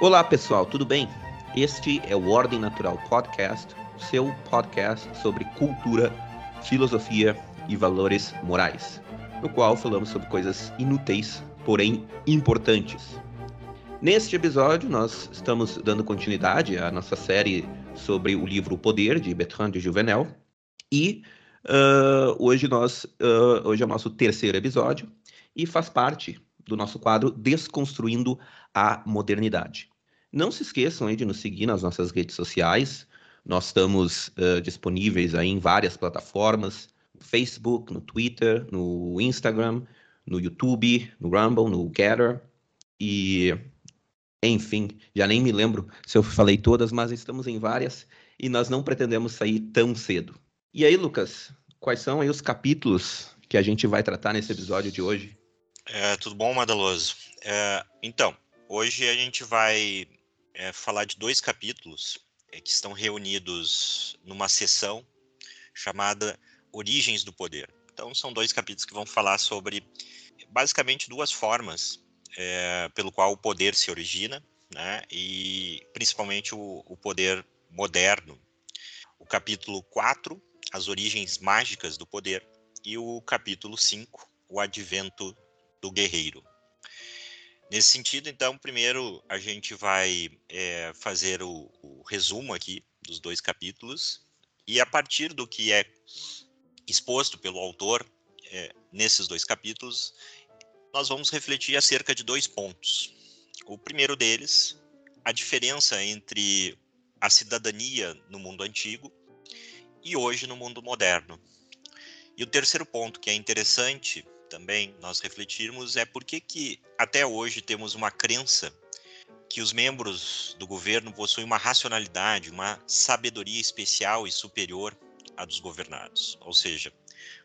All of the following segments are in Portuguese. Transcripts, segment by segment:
Olá pessoal, tudo bem? Este é o Ordem Natural Podcast, seu podcast sobre cultura, filosofia e valores morais, no qual falamos sobre coisas inúteis, porém importantes. Neste episódio, nós estamos dando continuidade à nossa série sobre o livro O Poder, de Bertrand de Juvenel, e uh, hoje, nós, uh, hoje é o nosso terceiro episódio e faz parte do nosso quadro Desconstruindo a Modernidade. Não se esqueçam aí de nos seguir nas nossas redes sociais. Nós estamos uh, disponíveis aí em várias plataformas, no Facebook, no Twitter, no Instagram, no YouTube, no Rumble, no Gather. E, enfim, já nem me lembro se eu falei todas, mas estamos em várias e nós não pretendemos sair tão cedo. E aí, Lucas, quais são aí os capítulos que a gente vai tratar nesse episódio de hoje? É, tudo bom, Madaloso? É, então, hoje a gente vai é, falar de dois capítulos é, que estão reunidos numa sessão chamada Origens do Poder. Então, são dois capítulos que vão falar sobre basicamente duas formas é, pelo qual o poder se origina, né, e principalmente o, o poder moderno. O capítulo 4, As Origens Mágicas do Poder, e o capítulo 5, O Advento do guerreiro. Nesse sentido, então, primeiro a gente vai é, fazer o, o, resumo aqui dos dois capítulos e a partir do que é exposto pelo autor é, nesses dois capítulos, nós vamos refletir acerca de dois pontos. O primeiro deles, a diferença entre a cidadania no mundo antigo e hoje no mundo moderno. E o terceiro ponto, que é interessante também nós refletirmos é por que, que até hoje temos uma crença que os membros do governo possuem uma racionalidade, uma sabedoria especial e superior à dos governados. Ou seja,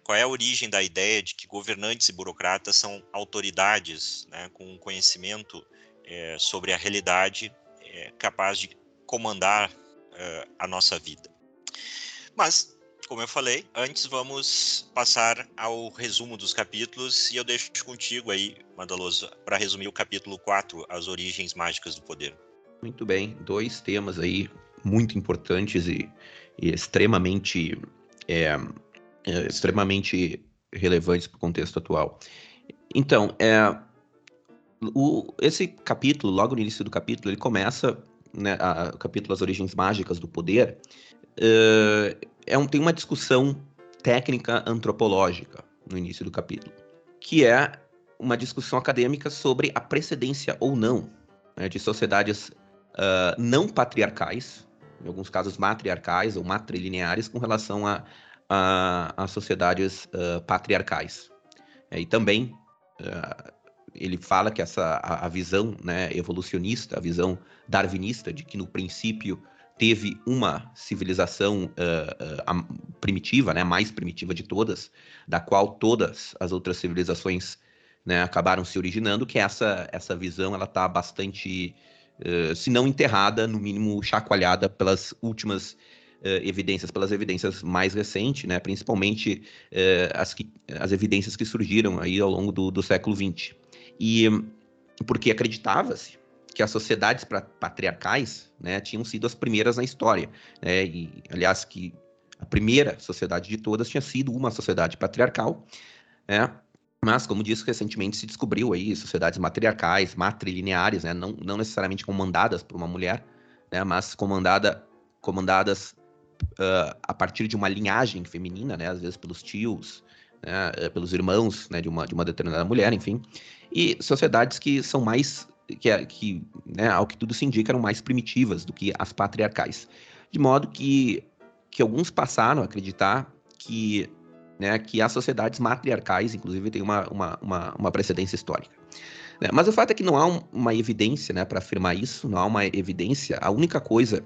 qual é a origem da ideia de que governantes e burocratas são autoridades né, com conhecimento é, sobre a realidade é, capaz de comandar é, a nossa vida? Mas como eu falei, antes vamos passar ao resumo dos capítulos e eu deixo contigo aí, Madaloso, para resumir o capítulo 4, As Origens Mágicas do Poder. Muito bem, dois temas aí muito importantes e, e extremamente, é, é, extremamente relevantes para o contexto atual. Então, é, o, esse capítulo, logo no início do capítulo, ele começa, né, a, o capítulo As Origens Mágicas do Poder, é um, tem uma discussão técnica antropológica no início do capítulo, que é uma discussão acadêmica sobre a precedência ou não né, de sociedades uh, não patriarcais, em alguns casos matriarcais ou matrilineares, com relação a, a, a sociedades uh, patriarcais. É, e também uh, ele fala que essa a, a visão né, evolucionista, a visão darwinista de que no princípio teve uma civilização uh, uh, primitiva, né, a mais primitiva de todas, da qual todas as outras civilizações né, acabaram se originando, que essa, essa visão ela está bastante, uh, se não enterrada, no mínimo chacoalhada pelas últimas evidências, pelas evidências mais recentes, né, principalmente as, que, as evidências que surgiram aí ao longo do, do século XX. E porque acreditava-se que as sociedades patriarcais né, tinham sido as primeiras na história. Né, e, aliás, que a primeira sociedade de todas tinha sido uma sociedade patriarcal, né, mas, como disse, recentemente se descobriu aí sociedades matriarcais, matrilineares, né, não, não necessariamente comandadas por uma mulher, né, mas comandada, comandadas uh, a partir de uma linhagem feminina, né, às vezes pelos tios, né, pelos irmãos né, de, uma, de uma determinada mulher, enfim, e sociedades que são mais que, é, que né, ao que tudo se indica, eram mais primitivas do que as patriarcais. De modo que, que alguns passaram a acreditar que, né, que as sociedades matriarcais, inclusive, têm uma, uma, uma, uma precedência histórica. Né? Mas o fato é que não há um, uma evidência né, para afirmar isso, não há uma evidência. A única coisa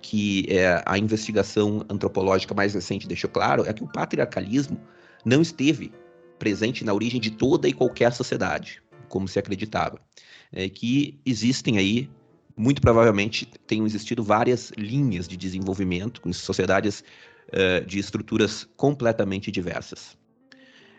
que é, a investigação antropológica mais recente deixou claro é que o patriarcalismo não esteve presente na origem de toda e qualquer sociedade, como se acreditava é, que existem aí, muito provavelmente tenham existido várias linhas de desenvolvimento com sociedades uh, de estruturas completamente diversas.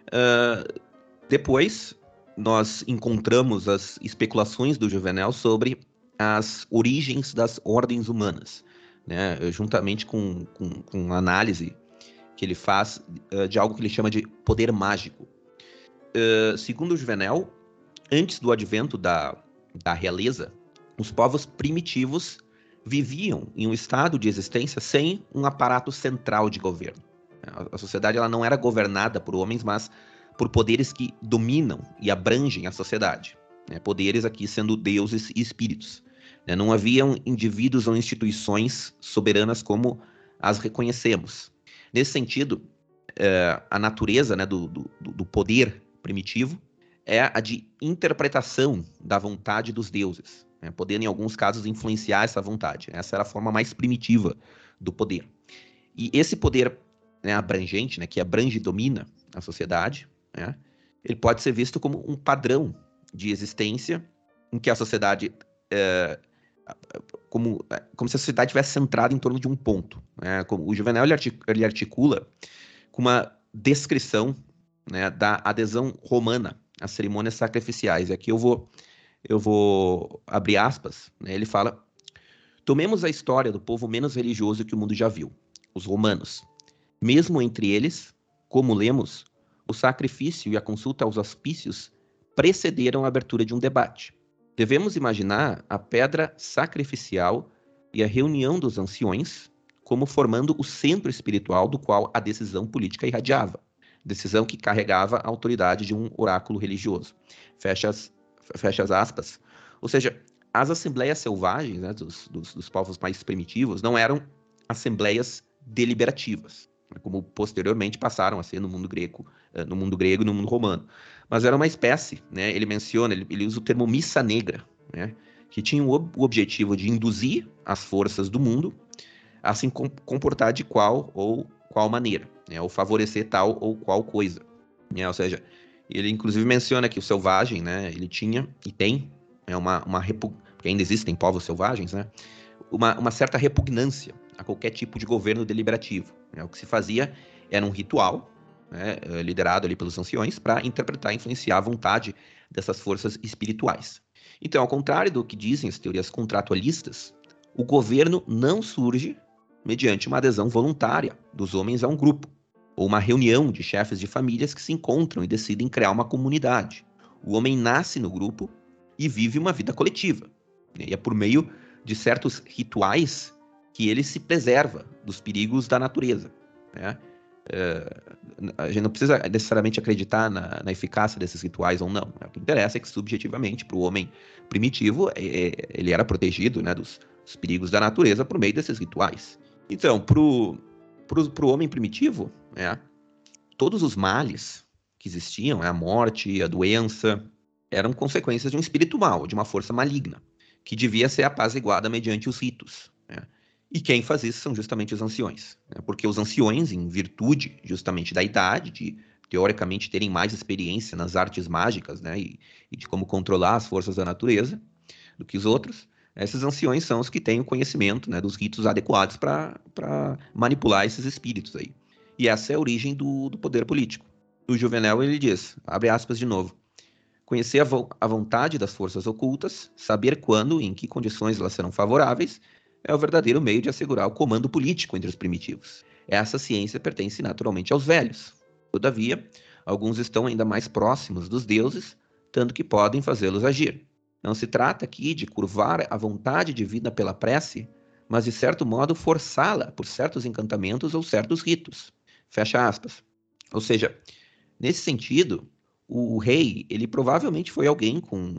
Uh, depois, nós encontramos as especulações do Juvenal sobre as origens das ordens humanas, né, juntamente com, com, com análise que ele faz uh, de algo que ele chama de poder mágico. Uh, segundo Juvenel, antes do advento da, da realeza, os povos primitivos viviam em um estado de existência sem um aparato central de governo. A, sociedade ela não era governada por homens, mas por poderes que dominam e abrangem a sociedade. Né? Poderes aqui sendo deuses e espíritos. Né? Não haviam indivíduos ou instituições soberanas como as reconhecemos. Nesse sentido, é, a natureza né, do, do, do poder primitivo é a de interpretação da vontade dos deuses, né, podendo, em alguns casos, influenciar essa vontade. Essa era a forma mais primitiva do poder. E esse poder né, abrangente, né, que abrange e domina a sociedade, né, ele pode ser visto como um padrão de existência em que a sociedade é, como, como se a sociedade tivesse centrada em torno de um ponto. Né? O Juvenal ele articula com uma descrição né, da adesão romana às cerimônias sacrificiais. E aqui eu vou, eu vou abrir aspas. Né? Ele fala: Tomemos a história do povo menos religioso que o mundo já viu, os romanos. Mesmo entre eles, como lemos, o sacrifício e a consulta aos auspícios precederam a abertura de um debate. Devemos imaginar a pedra sacrificial e a reunião dos anciões como formando o centro espiritual do qual a decisão política irradiava, decisão que carregava a autoridade de um oráculo religioso. Fecha as, fecha as aspas. Ou seja, as assembleias selvagens né, dos, dos, dos povos mais primitivos não eram assembleias deliberativas, né, como posteriormente passaram a ser no mundo grego, eh, no mundo grego e no mundo romano mas era uma espécie, né? Ele menciona, ele, ele usa o termo missa negra, né? Que tinha o, o objetivo de induzir as forças do mundo a se comportar de qual ou qual maneira, né? Ou favorecer tal ou qual coisa, né? Ou seja, ele inclusive menciona que o selvagem, né? Ele tinha e tem é uma uma porque ainda existem povos selvagens, né? Uma, uma certa repugnância a qualquer tipo de governo deliberativo. Né? O que se fazia era um ritual né, eh, liderado ali pelos anciões, para interpretar e influenciar a vontade dessas forças espirituais. Então, ao contrário do que dizem as teorias contratualistas, o governo não surge mediante uma adesão voluntária dos homens a um grupo, ou uma reunião de chefes de famílias que se encontram e decidem criar uma comunidade. O homem nasce no grupo e vive uma vida coletiva. Né, e é por meio de certos rituais que ele se preserva dos perigos da natureza. Né? É, a gente não precisa necessariamente acreditar na, na, eficácia desses rituais ou não. O que interessa é que, subjetivamente, para o homem primitivo, é, é, ele era protegido né, dos, dos, perigos da natureza por meio desses rituais. Então, para o homem primitivo, é, todos os males que existiam, a morte, a doença, eram consequências de um espírito mal, de uma força maligna, que devia ser apaziguada mediante os ritos. Né? E quem faz isso são justamente os anciões, né? porque os anciões, em virtude justamente da idade, de teoricamente terem mais experiência nas artes mágicas né? e, e de como controlar as forças da natureza do que os outros, esses anciões são os que têm o conhecimento né, dos ritos adequados para manipular esses espíritos aí. E essa é a origem do, do poder político. O Juvenal ele diz, abre aspas de novo, conhecer a, vo a vontade das forças ocultas, saber quando e em que condições elas serão favoráveis é o verdadeiro meio de assegurar o comando político entre os primitivos. Essa ciência pertence naturalmente aos velhos. Todavia, alguns estão ainda mais próximos dos deuses, tanto que podem fazê-los agir. Não se trata aqui de curvar a vontade divina pela prece, mas de certo modo forçá-la por certos encantamentos ou certos ritos. Fecha aspas. Ou seja, nesse sentido, o rei, ele provavelmente foi alguém com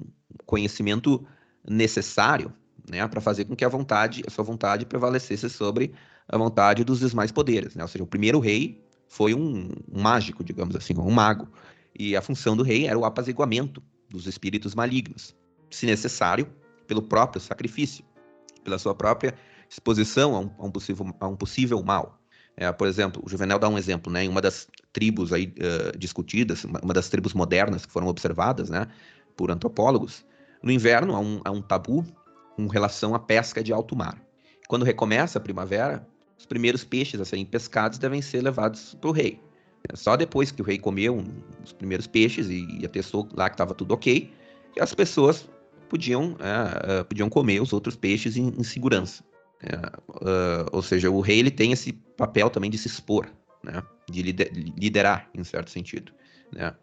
conhecimento necessário né, para fazer com que a vontade, a sua vontade prevalecesse sobre a vontade dos demais poderes, né? Ou seja, o primeiro rei foi um, um mágico, digamos assim, um mago, e a função do rei era o apaziguamento dos espíritos malignos, se necessário, pelo próprio sacrifício, pela sua própria exposição a um, a um possível, a um possível mal. É, por exemplo, o Juvenal dá um exemplo, né? Em uma das tribos aí uh, discutidas, uma, uma, das tribos modernas que foram observadas, né, por antropólogos, no inverno há um, há um tabu com relação à pesca de alto mar. Quando recomeça a primavera, os primeiros peixes a serem pescados devem ser levados para o rei. Só depois que o rei comeu os primeiros peixes e, atestou lá que estava tudo ok, as pessoas podiam, é, podiam comer os outros peixes em, em segurança. É, uh, ou seja, o rei ele tem esse papel também de se expor, né? de liderar, em certo sentido. Né?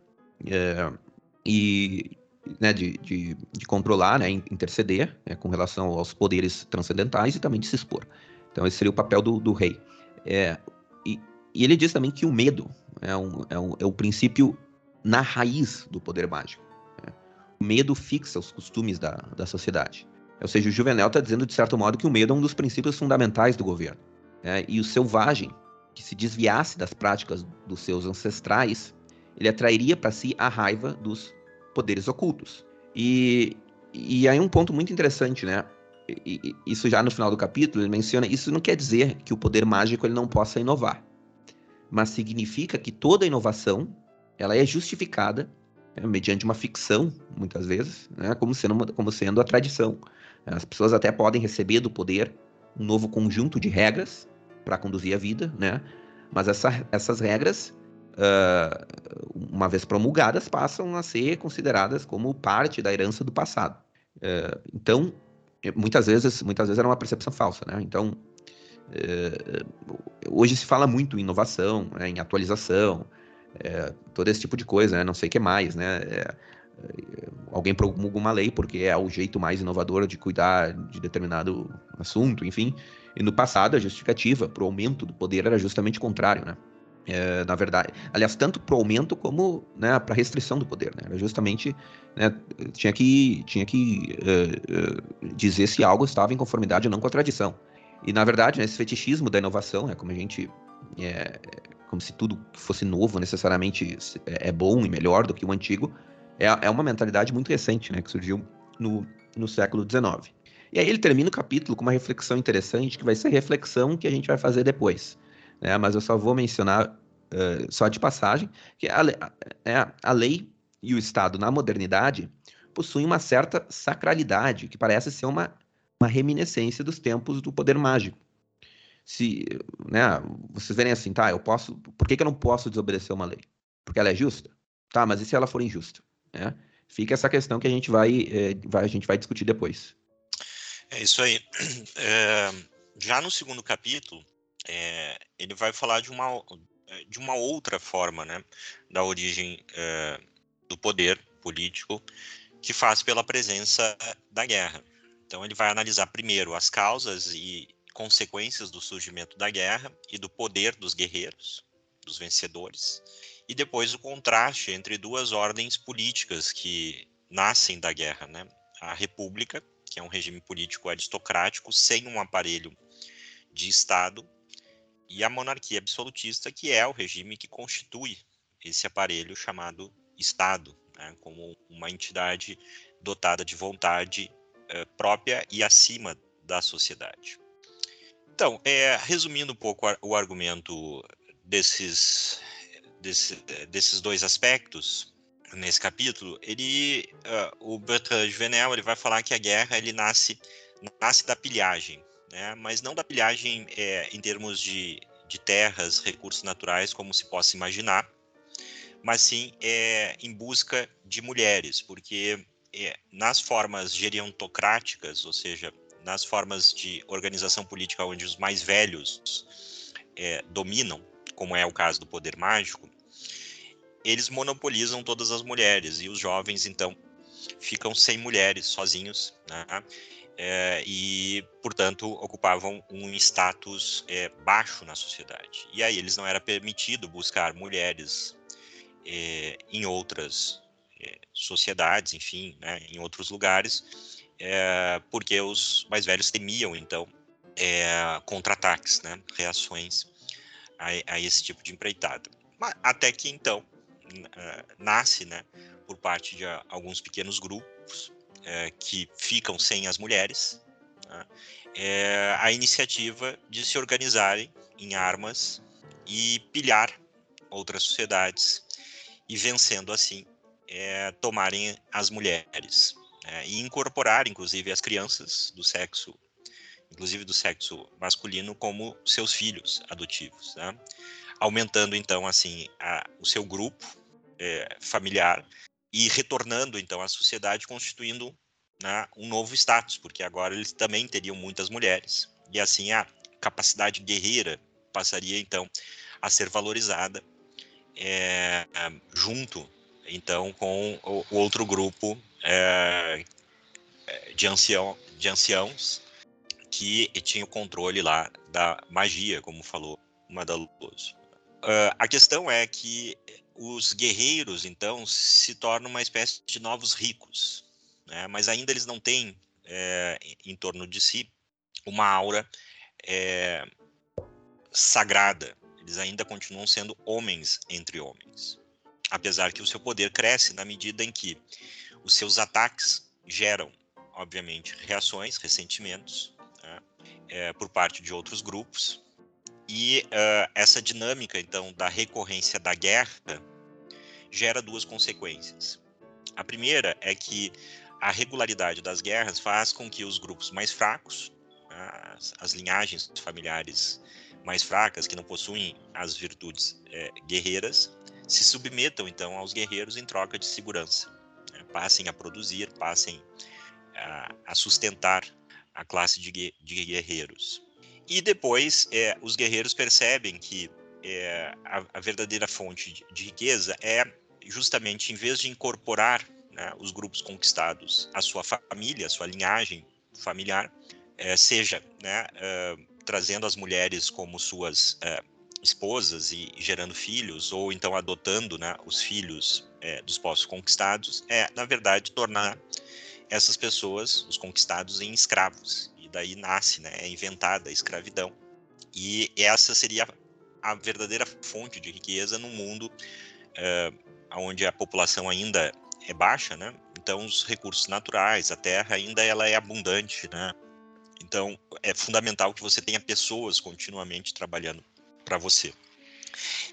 É, e né, de, de, de, controlar, né, interceder né, com relação aos poderes transcendentais e também de se expor. Então, esse seria o papel do, do rei. É, e, e, ele diz também que o medo é, um, é, um, é o princípio na raiz do poder mágico. Né? O medo fixa os costumes da, da sociedade. Ou seja, o Juvenal está dizendo, de certo modo, que o medo é um dos princípios fundamentais do governo. Né? E o selvagem, que se desviasse das práticas dos seus ancestrais, ele atrairia para si a raiva dos poderes ocultos. E, e aí um ponto muito interessante, né? E, e, isso já no final do capítulo ele menciona, isso não quer dizer que o poder mágico ele não possa inovar, mas significa que toda inovação ela é justificada né, mediante uma ficção, muitas vezes, né, como, sendo, como sendo a tradição. As pessoas até podem receber do poder um novo conjunto de regras para conduzir a vida, né? Mas essa, essas regras, uh, uma vez promulgadas, passam a ser consideradas como parte da herança do passado. Uh, então, muitas vezes, muitas vezes era uma percepção falsa, né? Então, uh, hoje se fala muito em inovação, né, em atualização, todo esse tipo de coisa, né? Não sei o que mais, né? Alguém promulga uma lei porque é o jeito mais inovador de cuidar de determinado assunto, enfim. E no passado a justificativa para o aumento do poder era justamente o contrário, né? É, na verdade, aliás, tanto para o aumento como né, para restrição do poder, né? Era justamente né, tinha que tinha que uh, uh, dizer se algo estava em conformidade ou não com a tradição. E na verdade, né, esse fetichismo da inovação, é como a gente é, como se tudo que fosse novo necessariamente é, é bom e melhor do que o antigo, é, é uma mentalidade muito recente, né, que surgiu no, no século XIX. E aí ele termina o capítulo com uma reflexão interessante, que vai ser reflexão que a gente vai fazer depois. Né? Mas eu só vou mencionar, uh, só de passagem, que a, a, a lei e o Estado na modernidade possuem uma certa sacralidade, que parece ser uma, uma reminiscência dos tempos do poder mágico. Se, né, vocês verem assim, tá, eu posso, por que, que eu não posso desobedecer uma lei? Porque ela é justa? Tá, mas e se ela for injusta? Né? Fica essa questão que a gente vai, é, vai, a gente vai discutir depois. É isso aí. É, já no segundo capítulo, é, ele vai falar de uma, de uma outra forma né, da origem é, do poder político que faz pela presença da guerra. Então, ele vai analisar primeiro as causas e consequências do surgimento da guerra e do poder dos guerreiros, dos vencedores, e depois o contraste entre duas ordens políticas que nascem da guerra, né? A república, que é um regime político aristocrático sem um aparelho de Estado, e a monarquia absolutista, que é o regime que constitui esse aparelho chamado Estado, né? como uma entidade dotada de vontade eh, própria e acima da sociedade. Então, é, resumindo um pouco o argumento desses desse, desses dois aspectos nesse capítulo, ele, uh, o Bertrand Juvenel, ele vai falar que a guerra ele nasce nasce da pilhagem, né? Mas não da pilhagem é, em termos de, de terras, recursos naturais, como se possa imaginar, mas sim é, em busca de mulheres, porque é, nas formas gerontocráticas, ou seja, nas formas de organização política onde os mais velhos é, dominam, como é o caso do poder mágico, eles monopolizam todas as mulheres e os jovens então ficam sem mulheres, sozinhos, né? É, e, portanto, ocupavam um status é, baixo na sociedade. E aí eles não era permitido buscar mulheres é, em outras é, sociedades, enfim, né, em outros lugares, é, porque os mais velhos temiam, então, é, contra-ataques, né, reações a, a esse tipo de empreitada. Até que então nasce, né, por parte de uh, alguns pequenos grupos uh, que ficam sem as mulheres, né, é a iniciativa de se organizarem em armas e pilhar outras sociedades e vencendo assim é, tomarem as mulheres né, e incorporar inclusive as crianças do sexo inclusive do sexo masculino, como seus filhos adotivos, né? Aumentando então assim a, o seu grupo é, familiar e retornando então à sociedade, constituindo né, um novo status, porque agora eles também teriam muitas mulheres. E assim a capacidade guerreira passaria então a ser valorizada é, junto então com o, o outro grupo é, de, ancião, de anciãos que tinha o controle lá da magia, como falou Madaloso. Uh, a questão é que os guerreiros, então, se tornam uma espécie de novos ricos, né? mas ainda eles não têm é, em torno de si uma aura é, sagrada. Eles ainda continuam sendo homens entre homens. Apesar que o seu poder cresce na medida em que os seus ataques geram, obviamente, reações, ressentimentos né? é, por parte de outros grupos, e uh, essa dinâmica, então, da recorrência da guerra gera duas consequências. A primeira é que a regularidade das guerras faz com que os grupos mais fracos, as, as linhagens familiares mais fracas, que não possuem as virtudes é, guerreiras, se submetam então aos guerreiros em troca de segurança. Né? Passem a produzir, passem a, a sustentar a classe de, de guerreiros. E depois, é, os guerreiros percebem que é, a, a, verdadeira fonte de, de, riqueza é justamente, em vez de incorporar né, os grupos conquistados à sua família, à sua linhagem familiar, é, seja né, é, trazendo as mulheres como suas é, esposas e gerando filhos, ou então adotando né, os filhos é, dos povos conquistados, é, na verdade, tornar essas pessoas, os conquistados, em escravos daí nasce, né, é inventada a escravidão. E essa seria a verdadeira fonte de riqueza no mundo é, onde a população ainda é baixa, né? Então os recursos naturais, a terra ainda ela é abundante, né? Então é fundamental que você tenha pessoas continuamente trabalhando para você.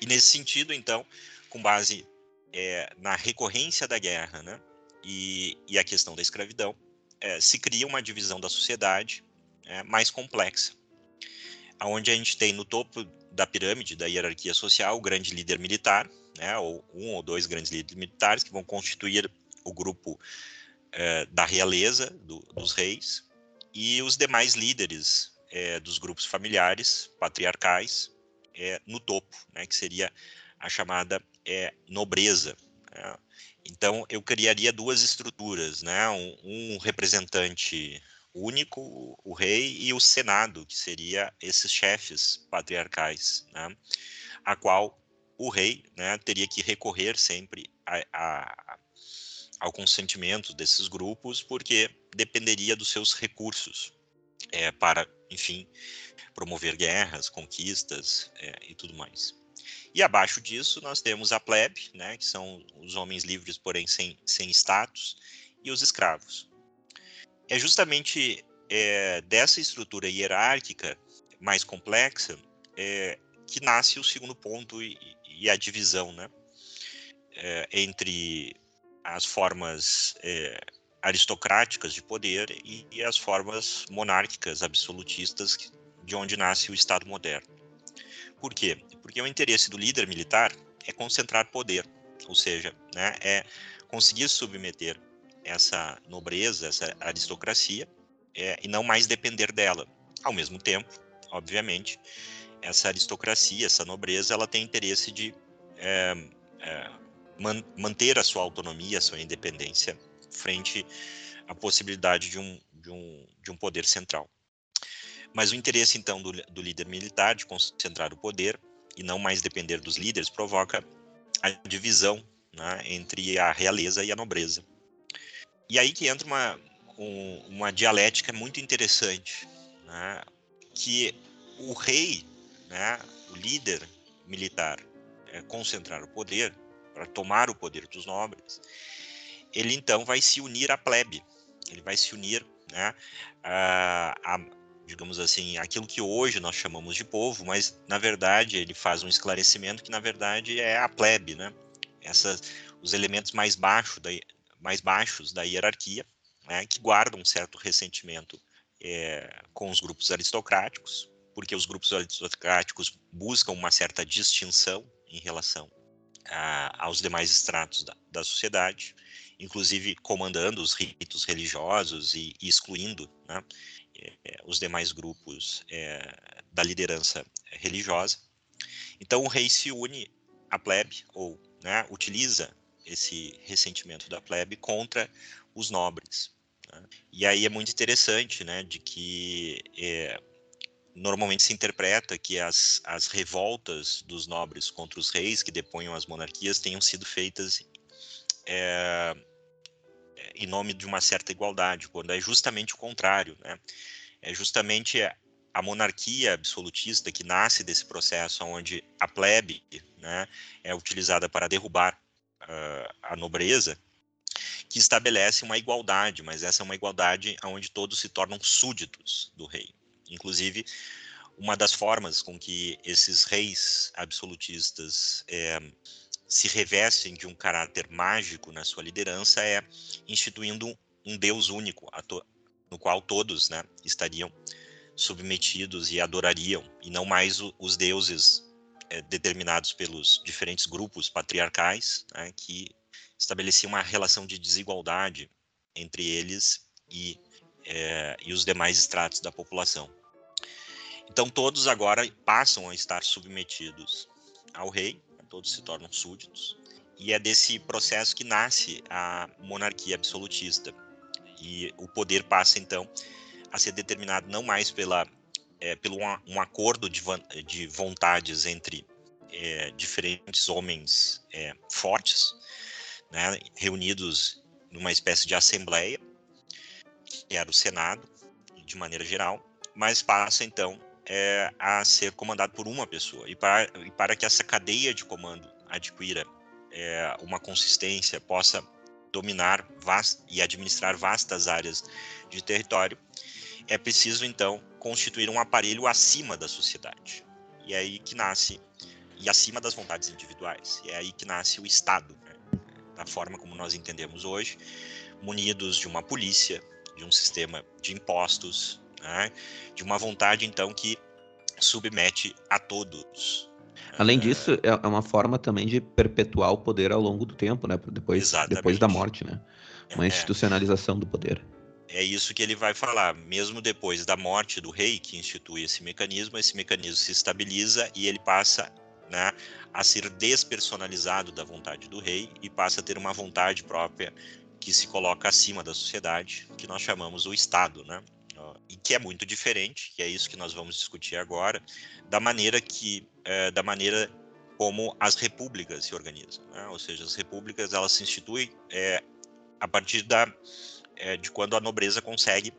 E nesse sentido, então, com base é, na recorrência da guerra, né? E, e a questão da escravidão, é, se cria uma divisão da sociedade é, mais complexa, onde a gente tem no topo da pirâmide da hierarquia social o grande líder militar, né, ou um ou dois grandes líderes militares que vão constituir o grupo é, da realeza do, dos reis e os demais líderes é, dos grupos familiares patriarcais é, no topo, né, que seria a chamada nobreza. Né? Então, eu criaria duas estruturas, né? Um, um, representante único, o rei, e o senado, que seria esses chefes patriarcais, né? A qual o rei né, teria que recorrer sempre a, a, ao consentimento desses grupos, porque dependeria dos seus recursos é, para, enfim, promover guerras, conquistas é, e tudo mais. E abaixo disso nós temos a plebe, né, que são os homens livres, porém sem, sem status, e os escravos. É justamente é, dessa estrutura hierárquica mais complexa é, que nasce o segundo ponto e, e a divisão né, é, entre as formas é, aristocráticas de poder e, e as formas monárquicas absolutistas de onde nasce o Estado moderno. Por quê? Porque o interesse do líder militar é concentrar poder, ou seja, né, é conseguir submeter essa nobreza, essa aristocracia, é, e não mais depender dela. Ao mesmo tempo, obviamente, essa aristocracia, essa nobreza, ela tem interesse de é, é, man, manter a sua autonomia, a sua independência frente à possibilidade de um, de um, de um poder central. Mas o interesse, então, do, do líder militar de concentrar o poder e não mais depender dos líderes provoca a divisão né, entre a realeza e a nobreza. E aí que entra uma, um, uma dialética muito interessante, né, que o rei, né, o líder militar, é, concentrar o poder, para tomar o poder dos nobres, ele então vai se unir à plebe, ele vai se unir né, a, a digamos assim, aquilo que hoje nós chamamos de povo, mas na verdade ele faz um esclarecimento que na verdade é a plebe, né? Essas, os elementos mais, baixo da, mais baixos da hierarquia, né, que guardam um certo ressentimento é, com os grupos aristocráticos, porque os grupos aristocráticos buscam uma certa distinção em relação a, aos demais estratos da, da sociedade, inclusive comandando os ritos religiosos e, e excluindo né, é, os demais grupos é, da liderança religiosa. Então o rei se une à plebe, ou né, utiliza esse ressentimento da plebe contra os nobres. Né? E aí é muito interessante, né, de que é, normalmente se interpreta que as, as revoltas dos nobres contra os reis que deponham as monarquias tenham sido feitas é, em nome de uma certa igualdade, quando é justamente o contrário, né? É justamente a monarquia absolutista que nasce desse processo, onde a plebe né, é utilizada para derrubar a nobreza, que estabelece uma igualdade, mas essa é uma igualdade onde todos se tornam súditos do rei. Inclusive, uma das formas com que esses reis absolutistas é, se revestem de um caráter mágico na sua liderança é instituindo um Deus único, no qual todos né, estariam submetidos e adorariam, e não mais os deuses é, determinados pelos diferentes grupos patriarcais, né, que estabeleciam uma relação de desigualdade entre eles e, é, e os demais estratos da população. Então todos agora passam a estar submetidos ao rei, né, todos se tornam súditos, e é desse processo que nasce a monarquia absolutista. E o poder passa então a ser determinado não mais pela, é, pelo um, acordo de, de, vontades entre é, diferentes homens é, fortes, né, reunidos numa espécie de assembleia, que era o Senado, de maneira geral, mas passa então é, a ser comandado por uma pessoa. E para, e para que essa cadeia de comando adquira é, uma consistência, possa dominar vast, e administrar vastas áreas de território, é preciso então constituir um aparelho acima da sociedade. E é aí que nasce e acima das vontades individuais. E é aí que nasce o Estado, né? da forma como nós entendemos hoje, munidos de uma polícia, de um sistema de impostos, né? de uma vontade então que submete a todos. Além disso, é, é uma forma também de perpetuar o poder ao longo do tempo, né? Depois, depois da morte, né? Uma é. institucionalização do poder é isso que ele vai falar. Mesmo depois da morte do rei, que institui esse mecanismo, esse mecanismo se estabiliza e ele passa né, a ser despersonalizado da vontade do rei e passa a ter uma vontade própria que se coloca acima da sociedade, que nós chamamos o Estado, né? E que é muito diferente, que é isso que nós vamos discutir agora, da maneira que, é, da maneira como as repúblicas se organizam, né? ou seja, as repúblicas elas se instituem é, a partir da é, de quando a nobreza consegue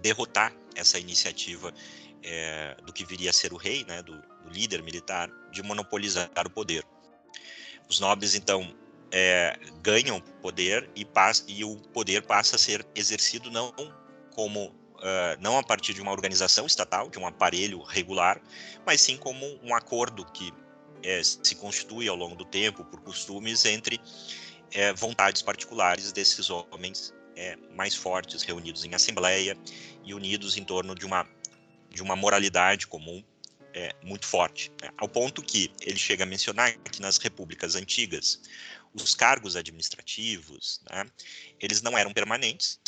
derrotar essa iniciativa é, do que viria a ser o rei, né, do, do, líder militar, de monopolizar o poder. Os nobres, então, é, ganham poder e, passa, e, o poder passa a ser exercido não como uh, não a partir de uma organização estatal, de um aparelho regular, mas sim como um acordo que é, se constitui ao longo do tempo por costumes entre é, vontades particulares desses homens é, mais fortes reunidos em assembleia e unidos em torno de uma, de uma moralidade comum é, muito forte, né? ao ponto que ele chega a mencionar que nas repúblicas antigas os cargos administrativos né, eles não eram permanentes,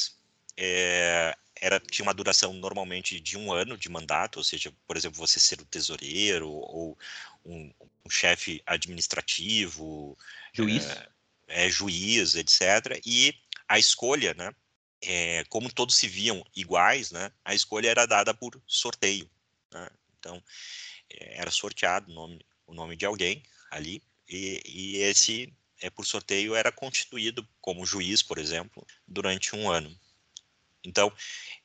é, era, tinha uma duração normalmente de um ano de mandato, ou seja, por exemplo, você ser o tesoureiro ou um, um chefe administrativo, juiz, é, é, juiz, etc. E a escolha, né, é, como todos se viam iguais, né, a escolha era dada por sorteio. Né? Então, é, era sorteado o nome, o nome de alguém ali, e, e esse, é, por sorteio, era constituído como juiz, por exemplo, durante um ano. Então,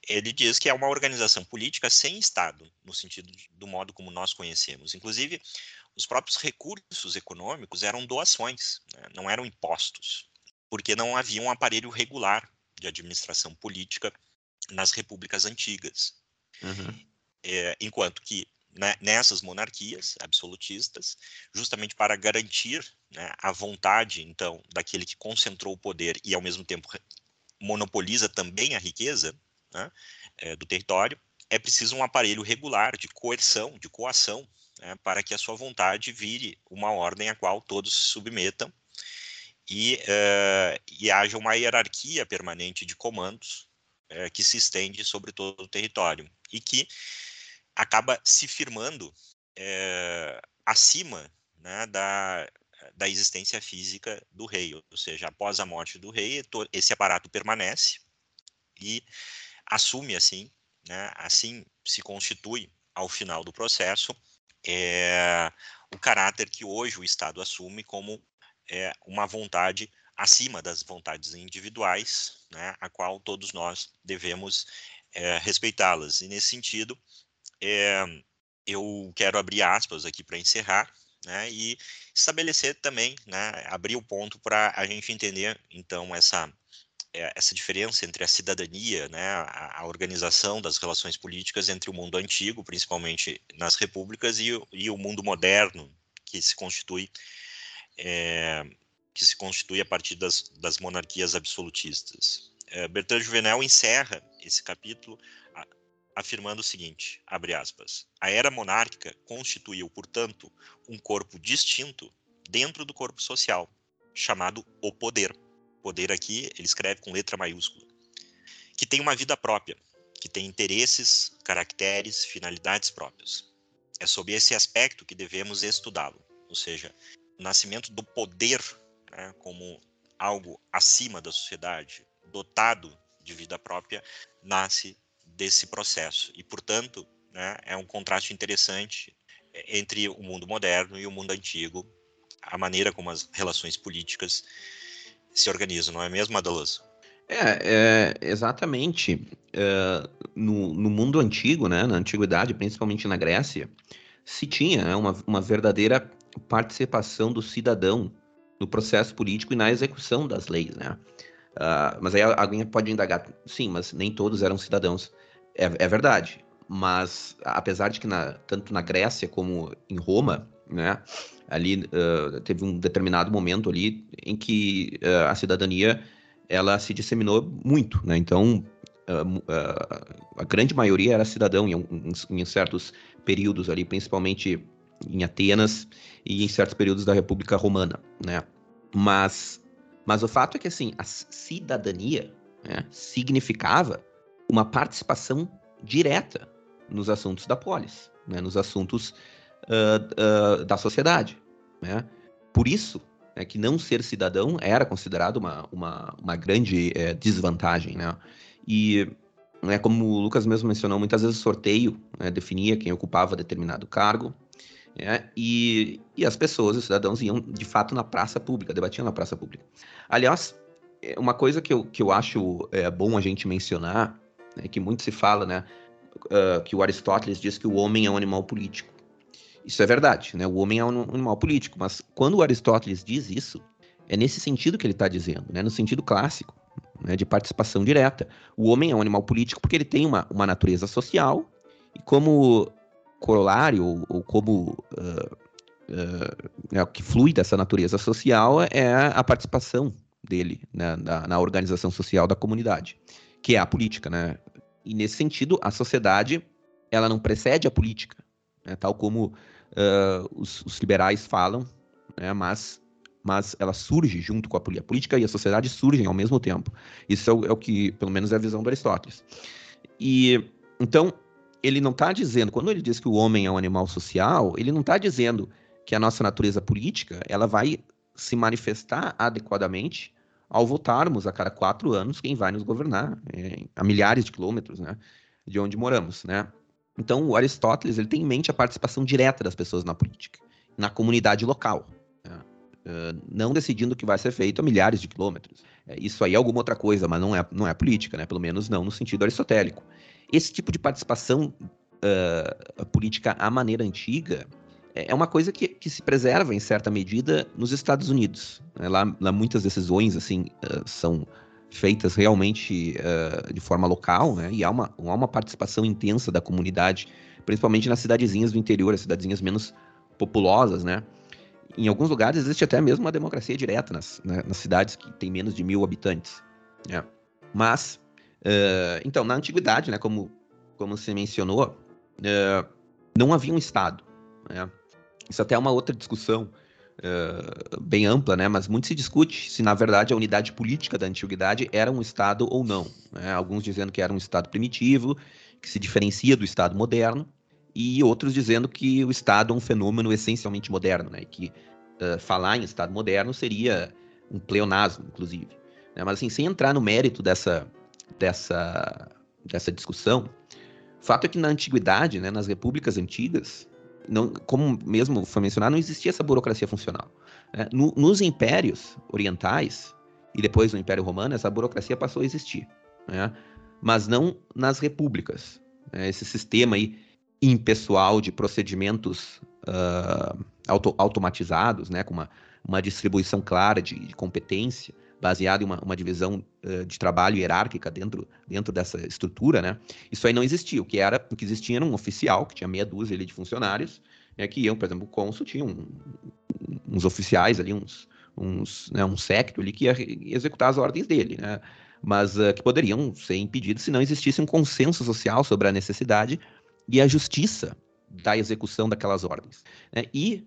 ele diz que é uma organização política sem Estado, no sentido do modo como nós conhecemos. Inclusive, os próprios recursos econômicos eram doações, né? não eram impostos porque não havia um aparelho regular de administração política nas repúblicas antigas. Uhum. É, enquanto que né, nessas monarquias absolutistas, justamente para garantir né, a vontade, então, daquele que concentrou o poder e, ao mesmo tempo, monopoliza também a riqueza né, é, do território, é preciso um aparelho regular de coerção, de coação, né, para que a sua vontade vire uma ordem a qual todos se submetam e, uh, e haja uma hierarquia permanente de comandos uh, que se estende sobre todo o território e que acaba se firmando uh, acima né, da, da existência física do rei, ou seja, após a morte do rei, esse aparato permanece e assume assim, né, assim se constitui ao final do processo é, o caráter que hoje o Estado assume como é, uma vontade acima das vontades individuais, né, a qual todos nós devemos é, respeitá-las. E nesse sentido, é, eu quero abrir aspas aqui para encerrar, né, e estabelecer também, né, abrir o ponto para a gente entender, então, essa é, essa diferença entre a cidadania, né, a, organização das relações políticas entre o mundo antigo, principalmente nas repúblicas, e, e o mundo moderno, que se constitui é, que se constitui a partir das, das monarquias absolutistas. É, Bertrand Juvenel encerra esse capítulo afirmando o seguinte, abre aspas, a era monárquica constituiu, portanto, um corpo distinto dentro do corpo social, chamado o poder. Poder aqui, ele escreve com letra maiúscula, que tem uma vida própria, que tem interesses, caracteres, finalidades próprias. É sob esse aspecto que devemos estudá-lo, ou seja, nascimento do poder né, como algo acima da sociedade, dotado de vida própria, nasce desse processo. E, portanto, né, é um contraste interessante é, entre o mundo moderno e o mundo antigo, a maneira como as relações políticas se organizam, não é mesmo, Adaloso? É, é exatamente. É, no, no, mundo antigo, né, na antiguidade, principalmente na Grécia, se tinha né, uma, uma verdadeira participação do cidadão no processo político e na execução das leis, né? Uh, mas aí alguém pode indagar, sim, mas nem todos eram cidadãos. É, é verdade, mas apesar de que na, tanto na Grécia como em Roma, né, ali uh, teve um determinado momento ali em que uh, a cidadania ela se disseminou muito, né? Então a grande maioria era cidadão em, em, em certos períodos ali, principalmente em Atenas e em certos períodos da República Romana, né? Mas, mas o fato é que assim a cidadania né, significava uma participação direta nos assuntos da polis, né, nos assuntos uh, uh, da sociedade, né? Por isso é que não ser cidadão era considerado uma, uma, uma grande é, desvantagem, né? E né, como o Lucas mesmo mencionou, muitas vezes o sorteio né, definia quem ocupava determinado cargo, é, e, e as pessoas, os cidadãos, iam de fato na praça pública, debatiam na praça pública. Aliás, é, uma coisa que eu, que eu acho é, bom a gente mencionar, é que muito se fala, né, uh, que o Aristóteles diz que o homem é um animal político. Isso é verdade, né? O homem é um animal político, mas quando o Aristóteles diz isso, é nesse sentido que ele está dizendo, né? No sentido clássico, né? De participação direta. O homem é um animal político porque ele tem uma, uma natureza social e como corolário, ou, ou como uh, uh, é, o que flui dessa natureza social é a participação dele né, na, na, organização social da comunidade, que é a política, né? E nesse sentido, a sociedade ela não precede a política, né, tal como uh, os, os, liberais falam, né, mas mas ela surge junto com a política. A política e a sociedade surgem ao mesmo tempo. Isso é o, é o que, pelo menos, é a visão do Aristóteles. E então ele não está dizendo, quando ele diz que o homem é um animal social, ele não está dizendo que a nossa natureza política ela vai se manifestar adequadamente ao votarmos a cada quatro anos quem vai nos governar, é, a milhares de quilômetros né, de onde moramos. Né? Então, o Aristóteles ele tem em mente a participação direta das pessoas na política, na comunidade local. Né? Uh, não decidindo o que vai ser feito a milhares de quilômetros. É, isso aí é alguma outra coisa, mas não é, não é política, né? pelo menos não no sentido aristotélico. Esse tipo de participação uh, política à maneira antiga é, é uma coisa que, que, se preserva em certa medida nos Estados Unidos. Né? Lá, lá, muitas decisões assim uh, são feitas realmente uh, de forma local, né? E há uma, há uma participação intensa da comunidade, principalmente nas cidadezinhas do interior, as cidadezinhas menos populosas, né? Em alguns lugares existe até mesmo uma democracia direta nas, né? nas cidades que têm menos de mil habitantes. Né? Mas Uh, então, na antiguidade, né, como, como você mencionou, uh, não havia um Estado. Né? Isso até é uma outra discussão uh, bem ampla, né? Mas muito se discute se, na verdade, a unidade política da antiguidade era um Estado ou não. Né? Alguns dizendo que era um Estado primitivo, que se diferencia do Estado moderno, e outros dizendo que o Estado é um fenômeno essencialmente moderno, né? Que falar em Estado moderno seria um pleonasmo, inclusive. Né? Mas, assim, sem entrar no mérito dessa, dessa, dessa discussão, o fato é que na antiguidade, né, nas repúblicas antigas, não, como mesmo foi mencionado, não existia essa burocracia funcional. Né? No, nos impérios orientais e depois no Império Romano, essa burocracia passou a existir, né? mas não nas repúblicas. Né? Esse sistema aí impessoal de procedimentos uh, auto, automatizados, né? com uma, uma distribuição clara de, de competência, baseado em uma, uma divisão uh, de trabalho hierárquica dentro, dentro dessa estrutura, né? Isso aí não existia. O que era, o que existia era um oficial que tinha meia dúzia ali de funcionários, né, que eu, por exemplo, o cônsul tinha um, uns oficiais ali, uns, uns, né, um secto ali que ia executar as ordens dele, né? Mas uh, que poderiam ser impedidos se não existisse um consenso social sobre a necessidade e a justiça da execução daquelas ordens. Né? E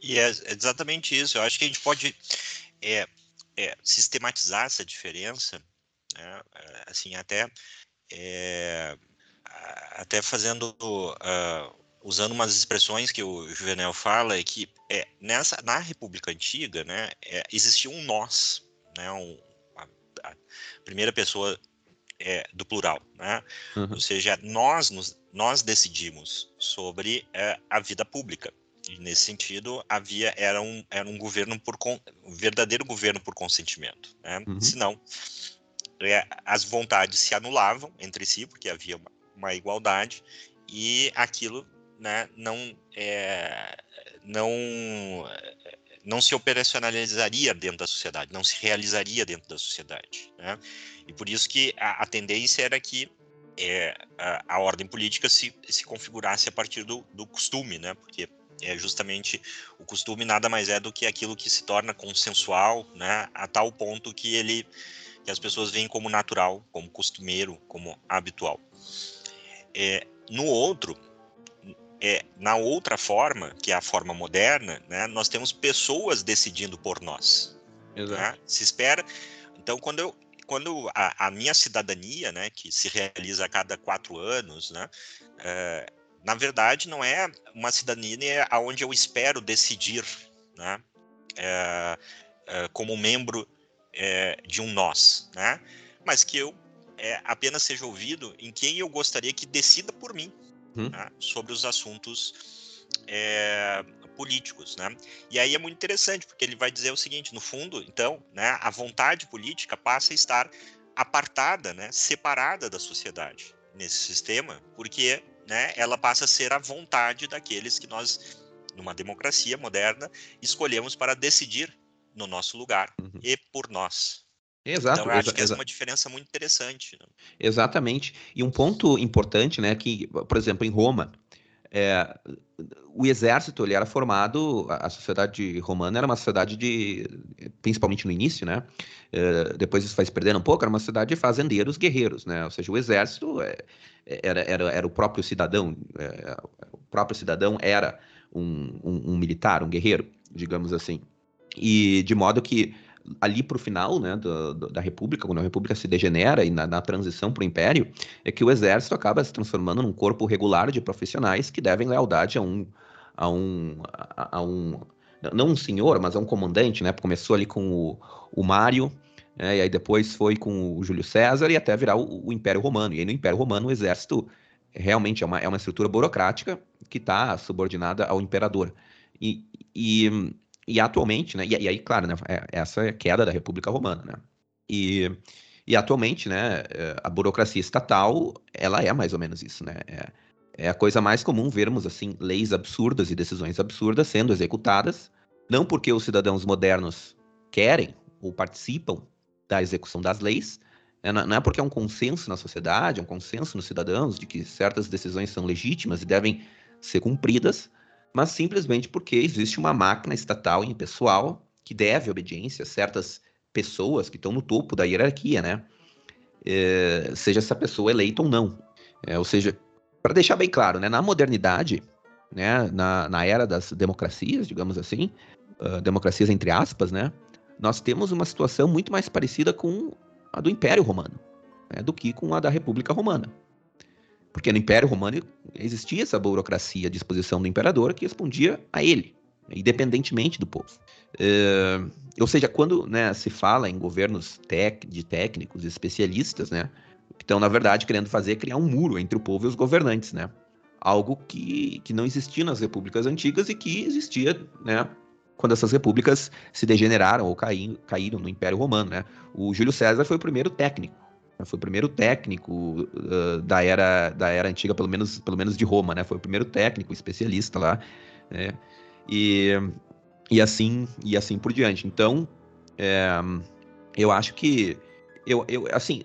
e é exatamente isso. Eu acho que a gente pode é, é, sistematizar essa diferença, né, é, assim, até, é, até fazendo, uh, usando umas expressões que o Juvenel fala, é que é, nessa, na República Antiga, né, é, existia um nós, né, um, a, a primeira pessoa é, do plural, né? Uhum. Ou seja, nós, nos, nós decidimos sobre é, a vida pública. E nesse sentido, havia era um, era um governo por um verdadeiro governo por consentimento. Né? Uhum. Senão, é, as vontades se anulavam entre si, porque havia uma, uma igualdade, e aquilo né, não, é, não, não se operacionalizaria dentro da sociedade, não se realizaria dentro da sociedade. Né? E por isso que a, a tendência era que é, a, a, ordem política se, se configurasse a partir do, do costume, né? porque é justamente o costume nada mais é do que aquilo que se torna consensual, né, a tal ponto que ele que as pessoas veem como natural, como costumeiro, como habitual. É, no outro, é, na outra forma, que é a forma moderna, né, nós temos pessoas decidindo por nós. Né? Se espera. Então, quando eu, quando a, a, minha cidadania, né, que se realiza a cada quatro anos, né, é, na verdade, não é uma cidadania onde eu espero decidir, né? É, é, como membro é, de um nós, né? Mas que eu é, apenas seja ouvido em quem eu gostaria que decida por mim hum. né? sobre os assuntos é, políticos, né? E aí é muito interessante porque ele vai dizer o seguinte: no fundo, então, né? A vontade política passa a estar apartada, né? Separada da sociedade nesse sistema, porque né, ela passa a ser a vontade daqueles que nós, numa democracia moderna, escolhemos para decidir no nosso lugar uhum. e por nós. Exato. Então, eu acho que essa é uma diferença muito interessante. Né? Exatamente. E um ponto importante, né, que, por exemplo, em Roma, é, o exército ele era formado, a sociedade romana era uma sociedade de, principalmente no início, né? É, depois isso vai se perdendo um pouco, era uma sociedade de fazendeiros guerreiros, né? Ou seja, o exército é, era, era, era o próprio cidadão, é, o próprio cidadão era um, um, um, militar, um guerreiro, digamos assim. E de modo que ali para o final né, do, do, da República, quando a República se degenera e na, na transição para o Império, é que o Exército acaba se transformando num corpo regular de profissionais que devem lealdade a um, a um, a, a um não um senhor, mas a um comandante, né? Começou ali com o, o Mário, né, e aí depois foi com o Júlio César e até virar o, o, Império Romano. E aí no Império Romano o exército realmente é uma, é uma estrutura burocrática que está subordinada ao imperador. E, e e atualmente, né? E, e aí, claro, né? É, essa é a queda da República Romana, né? E, e atualmente, né? É, a burocracia estatal, ela é mais ou menos isso, né? É, é a coisa mais comum vermos, assim, leis absurdas e decisões absurdas sendo executadas, não porque os cidadãos modernos querem ou participam da execução das leis, né? não é porque é um consenso na sociedade, é um consenso nos cidadãos de que certas decisões são legítimas e devem ser cumpridas, mas simplesmente porque existe uma máquina estatal e impessoal que deve obediência a certas pessoas que estão no topo da hierarquia, né? É, seja essa pessoa eleita ou não. É, ou seja, para deixar bem claro, né, na modernidade, né, na, na era das democracias, digamos assim, uh, democracias entre aspas, né? Nós temos uma situação muito mais parecida com a do Império Romano, né, do que com a da República Romana. Porque no Império Romano existia essa burocracia à disposição do imperador que respondia a ele, independentemente do povo. Uh, ou seja, quando né, se fala em governos tec de técnicos, especialistas, né, que estão, na verdade, querendo fazer é criar um muro entre o povo e os governantes, né? Algo que, que não existia nas repúblicas antigas e que existia, né? Quando essas repúblicas se degeneraram ou caíram, caíram no Império Romano, né? O Júlio César foi o primeiro técnico né? Foi o primeiro técnico uh, da era da era antiga, pelo menos pelo menos de Roma, né? Foi o primeiro técnico especialista lá, né? E, e assim e assim por diante. Então, é, eu acho que eu, eu assim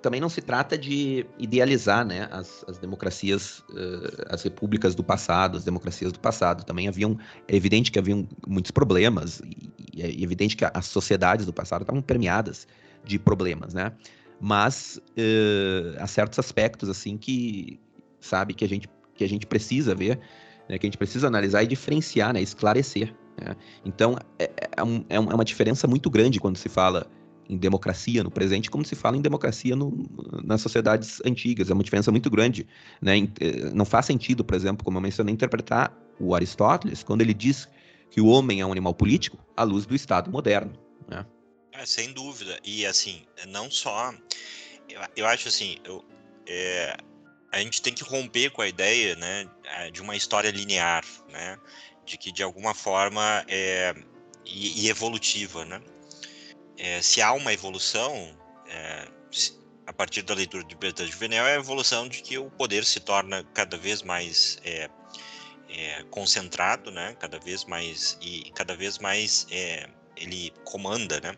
também não se trata de idealizar né, as, as democracias, uh, as repúblicas do passado, as democracias do passado. Também haviam, é evidente que haviam muitos problemas, e, e é evidente que as sociedades do passado estavam permeadas de problemas, né? Mas uh, há certos aspectos assim que sabe que a gente que a gente precisa ver, né, que a gente precisa analisar e diferenciar, né, esclarecer. Né? Então é, é, é, um, é, uma diferença muito grande quando se fala em democracia no presente, como se fala em democracia no, nas sociedades antigas. É uma diferença muito grande. Né? Eh, não faz sentido, por exemplo, como eu mencionei, interpretar o Aristóteles quando ele diz que o homem é um animal político à luz do Estado moderno. Né? É, sem dúvida. E assim, não só. Eu, eu acho assim, eu, é, a gente tem que romper com a ideia né, de uma história linear, né? De que de alguma forma é. E, e evolutiva, né? É, se há uma evolução, é, a partir da leitura de Bertrand Juvenel, é a evolução de que o poder se torna cada vez mais é, é, concentrado, né? Cada vez mais e cada vez mais é, ele comanda, né?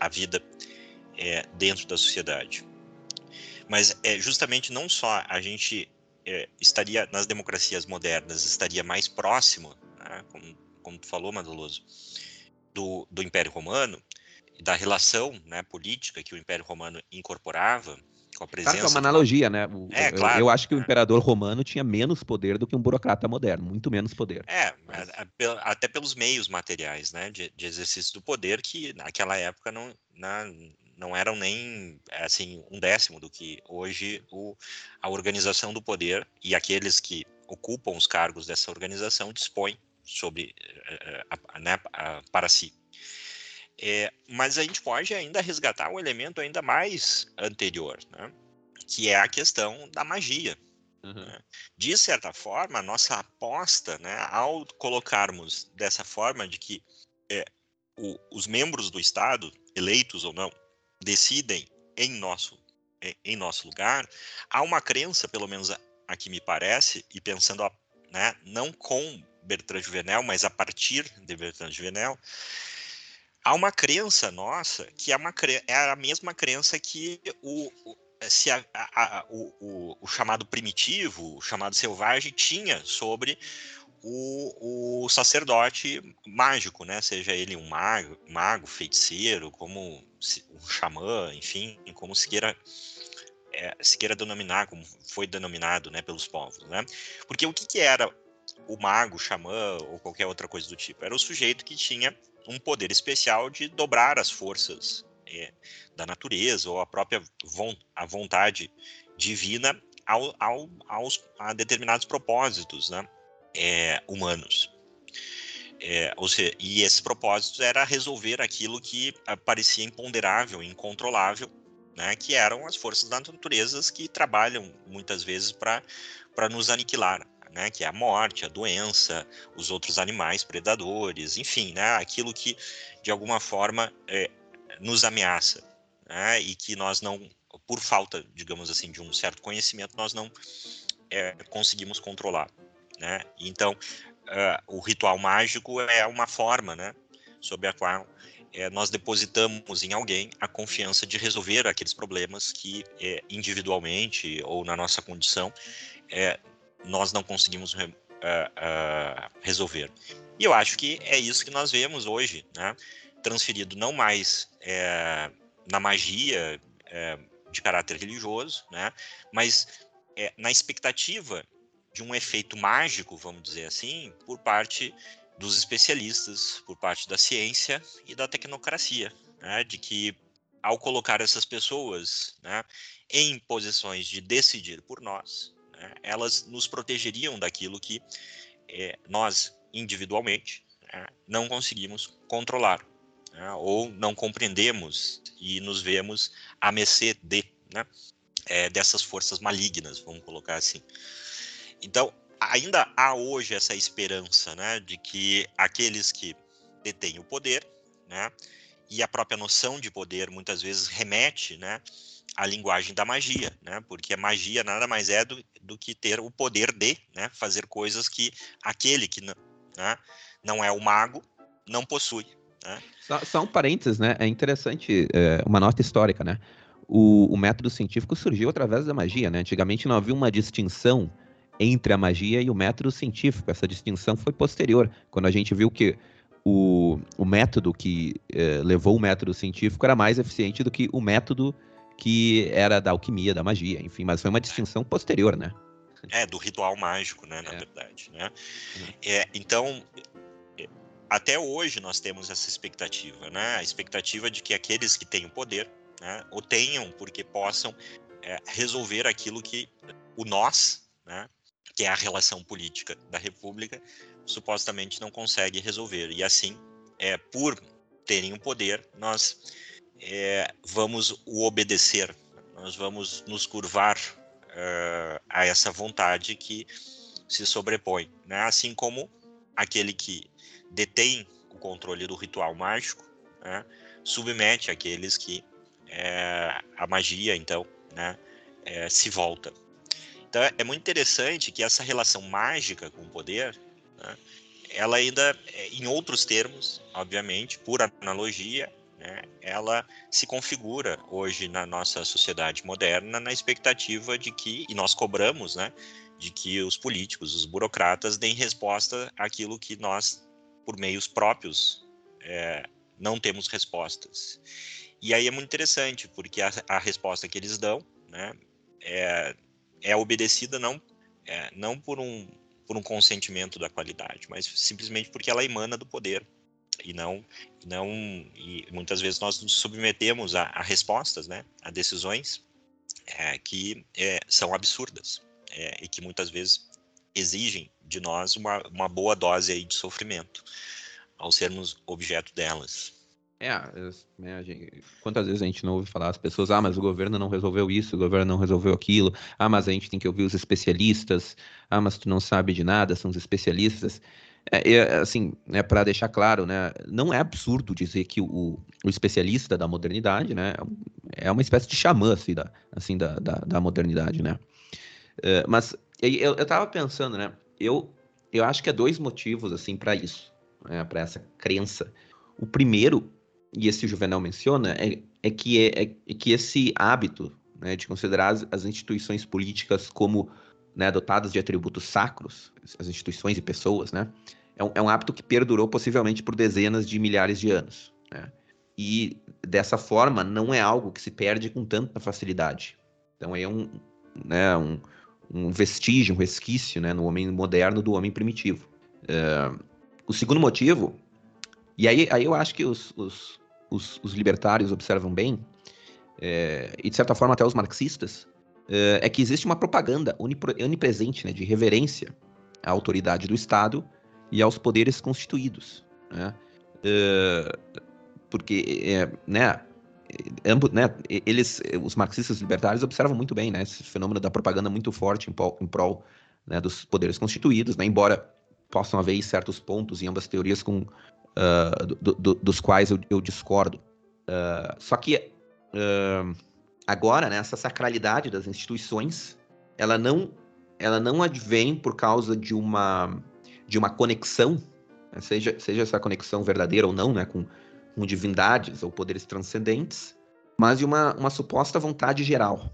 A vida é, dentro da sociedade. Mas é justamente não só a gente é, estaria nas democracias modernas estaria mais próximo, né, como, como tu falou, Madaloso, do, do Império Romano da relação né, política que o Império Romano incorporava com a presença. Claro é uma analogia, né? O, é, eu, claro. Eu acho que o imperador romano tinha menos poder do que um burocrata moderno, muito menos poder. É, até pelos meios materiais, né, de, de exercício do poder que naquela época não, na, não eram nem assim um décimo do que hoje o, a organização do poder e aqueles que ocupam os cargos dessa organização dispõem sobre eh, eh, né, para si. É, mas a gente pode ainda resgatar um elemento ainda mais anterior, né? que é a questão da magia. Uhum. Né? De certa forma, a nossa aposta, né, ao colocarmos dessa forma de que é, o, os membros do Estado, eleitos ou não, decidem em nosso, em, em nosso lugar, há uma crença, pelo menos aqui me parece, e pensando a, né, não com Bertrand Juvenel, mas a partir de Bertrand Juvenel, há uma crença nossa que é, uma, é a mesma crença que o, o se a, a, o, o, chamado primitivo, o chamado selvagem, tinha sobre o, o, sacerdote mágico, né? Seja ele um mago, mago, feiticeiro, como um xamã, enfim, como se queira é, se queira denominar, como foi denominado, né, pelos povos, né? Porque o que, que era o mago, xamã ou qualquer outra coisa do tipo? Era o sujeito que tinha um poder especial de dobrar as forças é, da natureza ou a própria vo a vontade divina ao, ao, aos, a determinados propósitos né, é, humanos. É, ou seja, e esses propósitos era resolver aquilo que parecia imponderável, incontrolável, né, que eram as forças da natureza que trabalham muitas vezes para nos aniquilar né, que é a morte, a doença, os outros animais predadores, enfim, né, aquilo que de alguma forma é, nos ameaça né, e que nós não, por falta, digamos assim, de um certo conhecimento, nós não é, conseguimos controlar. Né? Então, uh, o ritual mágico é uma forma né, sobre a qual é, nós depositamos em alguém a confiança de resolver aqueles problemas que é, individualmente ou na nossa condição é, nós não conseguimos uh, uh, resolver. E eu acho que é isso que nós vemos hoje, né? transferido não mais é, na magia é, de caráter religioso, né? mas é, na expectativa de um efeito mágico, vamos dizer assim, por parte dos especialistas, por parte da ciência e da tecnocracia, né, de que ao colocar essas pessoas né, em posições de decidir por nós, né, elas nos protegeriam daquilo que é, nós individualmente né, não conseguimos controlar né, ou não compreendemos e nos vemos a mercê de né, é, dessas forças malignas, vamos colocar assim. Então, ainda há hoje essa esperança né, de que aqueles que detêm o poder, né, e a própria noção de poder muitas vezes remete né, à linguagem da magia, né, porque a magia nada mais é do, do que ter o poder de né, fazer coisas que aquele que né, não é o mago não possui. Né? Só, só, um parênteses, né? É interessante, é, uma nota histórica, né? O, o método científico surgiu através da magia, né? Antigamente não havia uma distinção entre a magia e o método científico. Essa distinção foi posterior, quando a gente viu que o, o método que eh, levou o método científico era mais eficiente do que o método que era da alquimia, da magia, enfim, mas foi uma distinção posterior, né? É, do ritual mágico, né, na é. verdade, né? Uhum. É, então, até hoje nós temos essa expectativa, né? A expectativa de que aqueles que têm o poder, né, o tenham porque possam é, resolver aquilo que o nós, né, que é a relação política da República, supostamente não consegue resolver. E assim, é, por terem o poder, nós é, vamos o obedecer, nós vamos nos curvar uh, a essa vontade que se sobrepõe, né? Assim como aquele que detém o controle do ritual mágico, né? submete aqueles que é, a magia, então, né? É, se volta. Então é muito interessante que essa relação mágica com o poder, né, ela ainda, é, em outros termos, obviamente, por analogia, né, ela se configura hoje na nossa sociedade moderna na expectativa de que, e nós cobramos, né, de que os políticos, os burocratas, deem resposta àquilo que nós, por meios próprios, é, não temos respostas. E aí é muito interessante, porque a, a resposta que eles dão né, é, é obedecida não, é, não por, um, por um consentimento da qualidade, mas simplesmente porque ela emana do poder. E não, não e muitas vezes nós nos submetemos a, a respostas, né, a decisões é, que é, são absurdas é, e que muitas vezes exigem de nós uma, uma boa dose aí de sofrimento ao sermos objeto delas. É, né, gente, quantas vezes a gente não ouve falar as pessoas, ah, mas o governo não resolveu isso, o governo não resolveu aquilo, ah, mas a gente tem que ouvir os especialistas, ah, mas tu não sabe de nada, são os especialistas. É, é, assim, né, para deixar claro, né, não é absurdo dizer que o, o especialista da modernidade, né, é uma espécie de xamã, assim, da, assim, da, da, da modernidade, né. É, mas eu, eu tava pensando, né, eu, eu acho que há dois motivos, assim, para isso, né, para essa crença. O primeiro e esse Juvenal menciona, é, é, que, é, é que esse hábito né, de considerar as, as, instituições políticas como né, dotadas de atributos sacros, as instituições e pessoas, né, é um, é um hábito que perdurou possivelmente por dezenas de milhares de anos. Né, e dessa forma não é algo que se perde com tanta facilidade. Então é um, né, um, um vestígio, um resquício né, no homem moderno do homem primitivo. É, o segundo motivo, e aí, aí eu acho que os, os, os, os libertários observam bem, é, e de certa forma até os marxistas, é, é que existe uma propaganda onipresente né, de reverência à autoridade do Estado e aos poderes constituídos. Né? É, porque, é, né, ambos, né, eles, os marxistas libertários observam muito bem né, esse fenômeno da propaganda muito forte em prol, em prol né, dos poderes constituídos, né, embora possam haver certos pontos em ambas teorias com uh, do, do, dos quais eu, eu discordo. Uh, só que uh, agora, né, essa sacralidade das instituições, ela não, ela não advém por causa de uma, de uma conexão, né, seja, seja essa conexão verdadeira ou não, né, com, com divindades ou poderes transcendentes, mas de uma, uma suposta vontade geral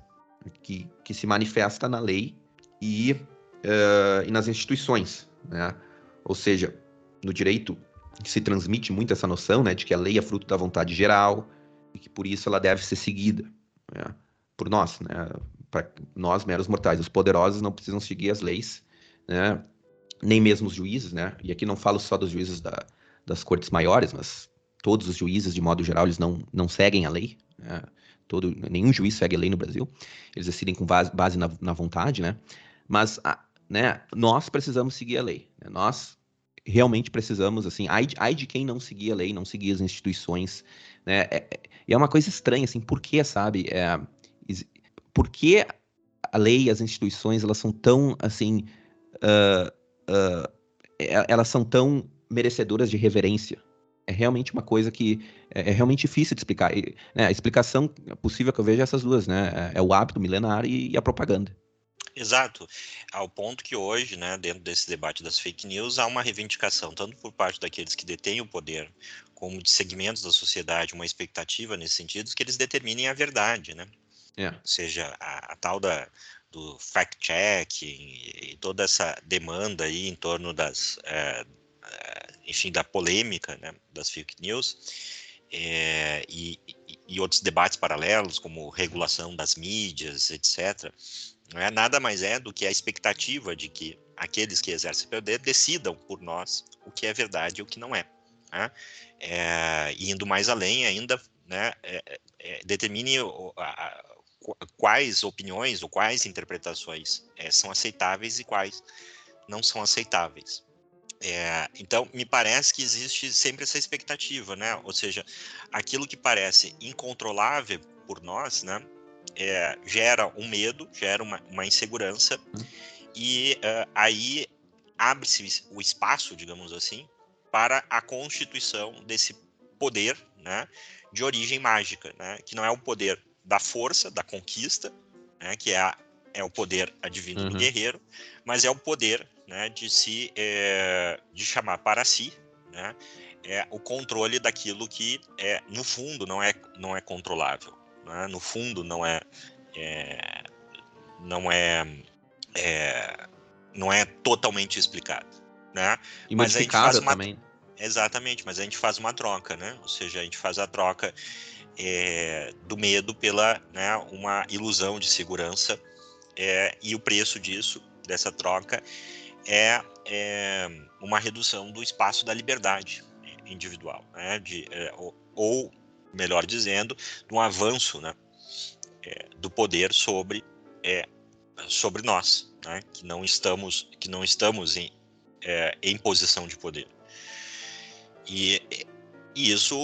que, que se manifesta na lei e, uh, e nas instituições, né? Ou seja, no direito se transmite muito essa noção, né, de que a lei é fruto da vontade geral e que por isso ela deve ser seguida né, por nós, né, para nós meros mortais. Os poderosos não precisam seguir as leis, né, nem mesmo os juízes, né? E aqui não falo só dos juízes da, das cortes maiores, mas todos os juízes, de modo geral, eles não, não seguem a lei. Né? Todo, nenhum juiz segue a lei no Brasil. Eles decidem com base, base na, na, vontade, né? Mas, a, né, nós precisamos seguir a lei. Né? Nós realmente precisamos, assim, ai, ai de quem não seguir a lei, não seguir as instituições, né? É, é, e é uma coisa estranha, assim, por que, sabe? É, por que a lei e as instituições, elas são tão, assim, uh, uh, elas são tão merecedoras de reverência? É realmente uma coisa que é, é realmente difícil de explicar. E, né, a explicação possível que eu vejo é essas duas, né? É, é o hábito milenar e, e a propaganda. Exato. Ao ponto que hoje, né, dentro desse debate das fake news, há uma reivindicação, tanto por parte daqueles que detêm o poder, como de segmentos da sociedade, uma expectativa nesse sentido, que eles determinem a verdade, né? É. Ou seja, a, a tal da, do fact-check e, toda essa demanda aí em torno das, é, enfim, da polêmica né, das fake news, é, e, e, outros debates paralelos, como regulação das mídias, etc., não é nada mais é do que a expectativa de que aqueles que exercem poder decidam por nós o que é verdade e o que não é. Né? é indo mais além ainda, né, é, é, determine o, a, quais opiniões ou quais interpretações é, são aceitáveis e quais não são aceitáveis. É, então, me parece que existe sempre essa expectativa, né? Ou seja, aquilo que parece incontrolável por nós, né? É, gera um medo, gera uma, uma insegurança, uhum. e uh, aí abre-se o espaço, digamos assim, para a constituição desse poder, né? De origem mágica, né? Que não é o poder da força, da conquista, né? Que é, a, é o poder advindo uhum. do guerreiro, mas é o poder né, de se é, de chamar para si né, é, o controle daquilo que é no fundo não é não é controlável né, no fundo não é, é não é, é, não é totalmente explicado né e mas a gente faz uma, também exatamente mas a gente faz uma troca né ou seja a gente faz a troca é, do medo pela né, uma ilusão de segurança é, e o preço disso dessa troca é, é uma redução do espaço da liberdade individual, né? De, ou, ou, melhor dizendo, um avanço né? Do poder sobre, sobre nós, né? que não estamos, que não estamos em, em posição de poder. E, e isso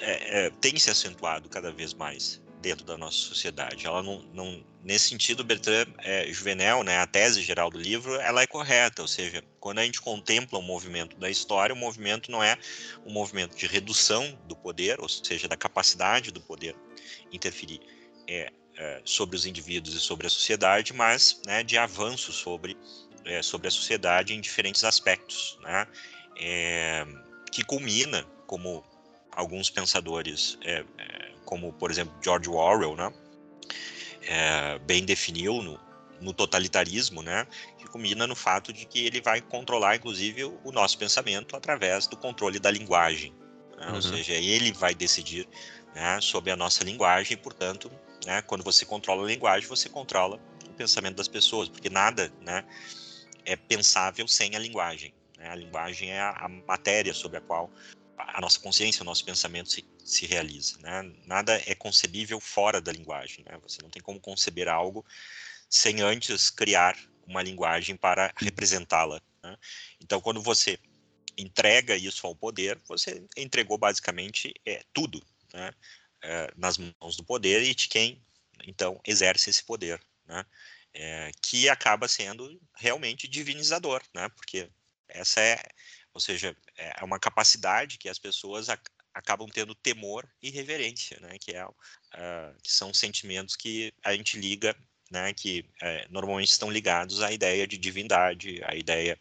é, é, tem se acentuado cada vez mais dentro da nossa sociedade. Ela não, não nesse sentido, Bertrand é, Juvenel, né, a tese geral do livro, ela é correta. Ou seja, quando a gente contempla o movimento da história, o movimento não é um movimento de redução do poder, ou seja, da capacidade do poder interferir é, é, sobre os indivíduos e sobre a sociedade, mas né, de avanço sobre é, sobre a sociedade em diferentes aspectos, né, é, que culmina, como alguns pensadores é, como por exemplo George Orwell, né, é, bem definiu no, no, totalitarismo, né, que culmina no fato de que ele vai controlar, inclusive, o, o nosso pensamento através do controle da linguagem, né, uhum. ou seja, ele vai decidir né, sobre a nossa linguagem, e, portanto, né, quando você controla a linguagem, você controla o pensamento das pessoas, porque nada, né, é pensável sem a linguagem. Né? A linguagem é a, a matéria sobre a qual a nossa consciência, o nosso pensamento se, se realiza. Né? Nada é concebível fora da linguagem. Né? Você não tem como conceber algo sem antes criar uma linguagem para representá-la. Né? Então, quando você entrega isso ao poder, você entregou basicamente é, tudo né? é, nas mãos do poder e de quem, então, exerce esse poder. Né? É, que acaba sendo realmente divinizador, né? porque essa é ou seja, é, é uma capacidade que as pessoas ac acabam tendo temor e reverência, né? Que, é, uh, que são sentimentos que a gente liga, né? Que é, normalmente estão ligados à ideia de divindade, à ideia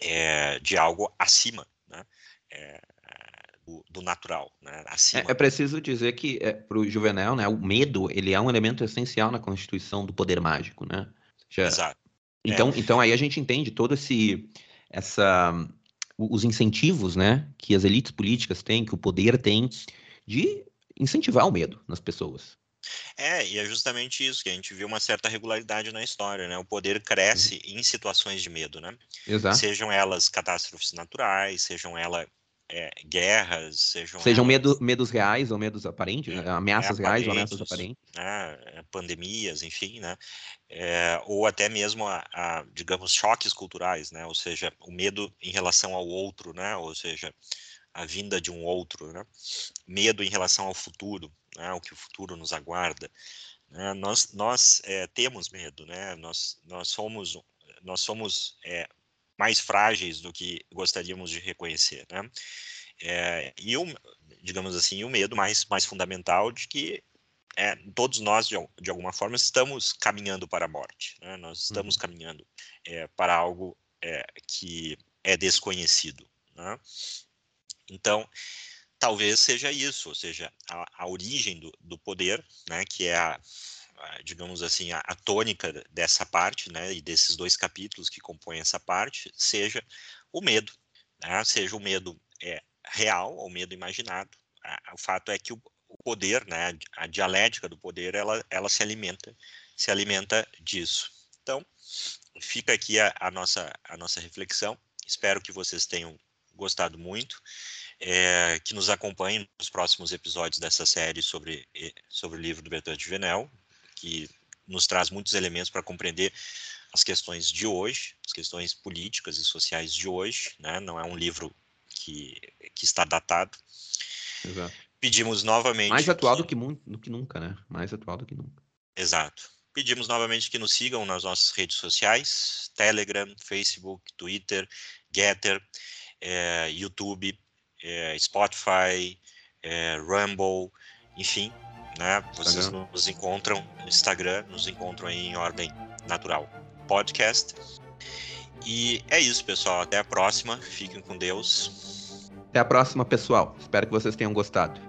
é, de algo acima, né? É, do, do, natural, né? Acima. É, é preciso dizer que é, para o Juvenal, né? O medo ele é um elemento essencial na constituição do poder mágico, né? Já... Exato. Então, então aí a gente entende todo esse essa os incentivos né, que as elites políticas têm, que o poder tem, de incentivar o medo nas pessoas. É, e é justamente isso, que a gente vê uma certa regularidade na história, né? O poder cresce uhum. em situações de medo, né? Exato. Sejam elas catástrofes naturais, sejam elas é, guerras, sejam. Sejam medo, medos reais ou medos aparentes, né? ameaças é, reais ou ameaças aparentes. Né? Pandemias, enfim, né? É, ou até mesmo, a, a, digamos, choques culturais, né? Ou seja, o medo em relação ao outro, né? Ou seja, a vinda de um outro, né? Medo em relação ao futuro, né? O que o futuro nos aguarda. Né? Nós, nós é, temos medo, né? Nós, nós somos, nós somos é, mais frágeis do que gostaríamos de reconhecer, né? É, e o, digamos assim, o medo mais, mais fundamental de que é, todos nós, de, de, alguma forma, estamos caminhando para a morte, né? Nós estamos uhum. caminhando é, para algo é, que é desconhecido, né? Então, talvez seja isso, ou seja, a, a origem do, do, poder, né, que é a, digamos assim, a, a, tônica dessa parte, né, e desses dois capítulos que compõem essa parte, seja o medo, né, seja o medo é, real ou medo imaginado. o fato é que o, o, poder, né, a dialética do poder, ela, ela se alimenta, se alimenta disso. Então, fica aqui a, a nossa, a nossa reflexão. Espero que vocês tenham gostado muito é, que nos acompanhem nos próximos episódios dessa série sobre, sobre o livro do Bertrand de Venel, que nos traz muitos elementos para compreender as questões de hoje, as questões políticas e sociais de hoje, né? não é um livro que, que está datado. Exato. Pedimos novamente. Mais atual que... do, que, do que nunca, né? Mais atual do que nunca. Exato. Pedimos novamente que nos sigam nas nossas redes sociais: Telegram, Facebook, Twitter, Getter, é, YouTube, é, Spotify, é, Rumble, enfim, né? Vocês Instagram. nos encontram no Instagram, nos encontram em ordem natural podcast. E é isso, pessoal. Até a próxima. Fiquem com Deus. Até a próxima, pessoal. Espero que vocês tenham gostado.